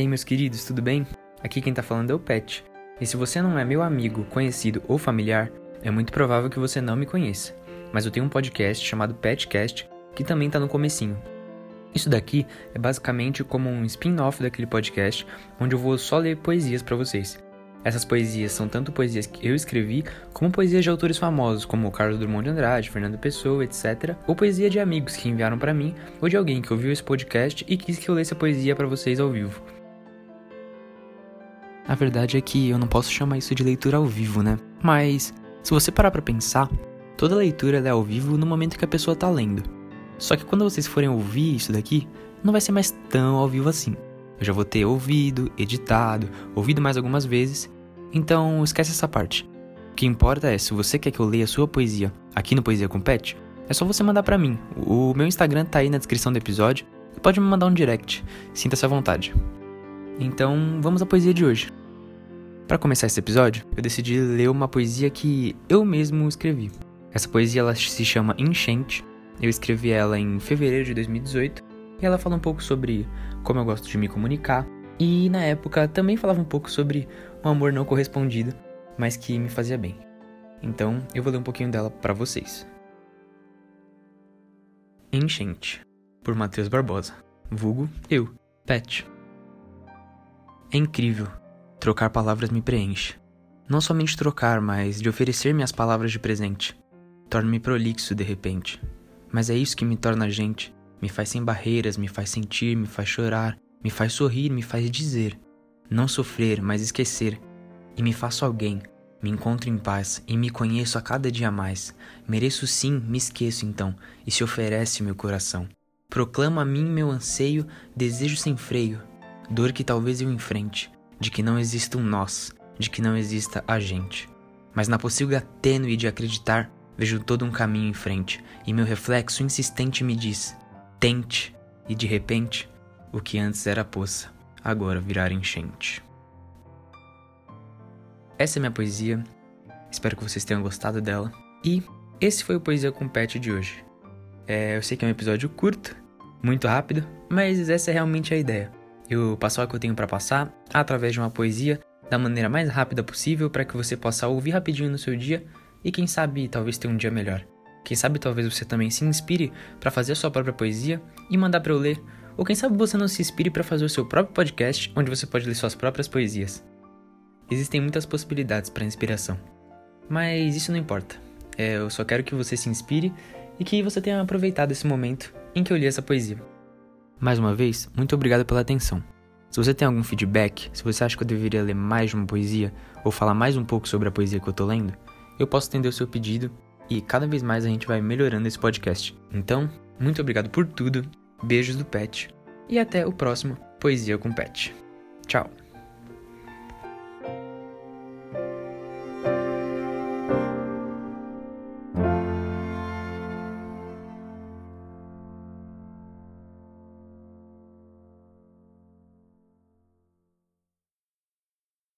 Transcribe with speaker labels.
Speaker 1: meus queridos, tudo bem? Aqui quem tá falando é o Pet. E se você não é meu amigo, conhecido ou familiar, é muito provável que você não me conheça. Mas eu tenho um podcast chamado Petcast, que também tá no comecinho. Isso daqui é basicamente como um spin-off daquele podcast, onde eu vou só ler poesias para vocês. Essas poesias são tanto poesias que eu escrevi, como poesias de autores famosos, como Carlos Drummond de Andrade, Fernando Pessoa, etc. Ou poesia de amigos que enviaram para mim, ou de alguém que ouviu esse podcast e quis que eu lesse a poesia para vocês ao vivo. A verdade é que eu não posso chamar isso de leitura ao vivo, né? Mas, se você parar pra pensar, toda leitura é ao vivo no momento que a pessoa tá lendo. Só que quando vocês forem ouvir isso daqui, não vai ser mais tão ao vivo assim. Eu já vou ter ouvido, editado, ouvido mais algumas vezes. Então esquece essa parte. O que importa é se você quer que eu leia a sua poesia aqui no Poesia com Pet, é só você mandar para mim. O meu Instagram tá aí na descrição do episódio. Pode me mandar um direct. Sinta-se à vontade. Então, vamos à poesia de hoje. Para começar esse episódio, eu decidi ler uma poesia que eu mesmo escrevi. Essa poesia ela se chama Enchente. Eu escrevi ela em fevereiro de 2018 e ela fala um pouco sobre como eu gosto de me comunicar. E na época também falava um pouco sobre um amor não correspondido, mas que me fazia bem. Então eu vou ler um pouquinho dela para vocês. Enchente, por Matheus Barbosa, vulgo eu, Pet. É incrível, trocar palavras me preenche. Não somente trocar, mas de oferecer minhas palavras de presente. Torna-me prolixo de repente. Mas é isso que me torna gente, me faz sem barreiras, me faz sentir, me faz chorar, me faz sorrir, me faz dizer. Não sofrer, mas esquecer. E me faço alguém, me encontro em paz e me conheço a cada dia mais. Mereço sim, me esqueço então, e se oferece meu coração. Proclamo a mim meu anseio, desejo sem freio, dor que talvez eu enfrente, de que não exista um nós, de que não exista a gente. Mas na pocilga tênue de acreditar, vejo todo um caminho em frente, e meu reflexo insistente me diz: tente, e de repente, o que antes era poça, agora virá enchente. Essa é minha poesia, espero que vocês tenham gostado dela, e esse foi o Poesia com Pet de hoje. É, eu sei que é um episódio curto, muito rápido, mas essa é realmente a ideia. Eu passar o que eu tenho para passar através de uma poesia da maneira mais rápida possível para que você possa ouvir rapidinho no seu dia e quem sabe talvez ter um dia melhor. Quem sabe talvez você também se inspire para fazer a sua própria poesia e mandar para eu ler, ou quem sabe você não se inspire para fazer o seu próprio podcast onde você pode ler suas próprias poesias. Existem muitas possibilidades para inspiração, mas isso não importa. É, eu só quero que você se inspire e que você tenha aproveitado esse momento em que eu li essa poesia. Mais uma vez, muito obrigado pela atenção. Se você tem algum feedback, se você acha que eu deveria ler mais de uma poesia ou falar mais um pouco sobre a poesia que eu tô lendo, eu posso atender o seu pedido e cada vez mais a gente vai melhorando esse podcast. Então, muito obrigado por tudo, beijos do Pet e até o próximo Poesia com Pet. Tchau!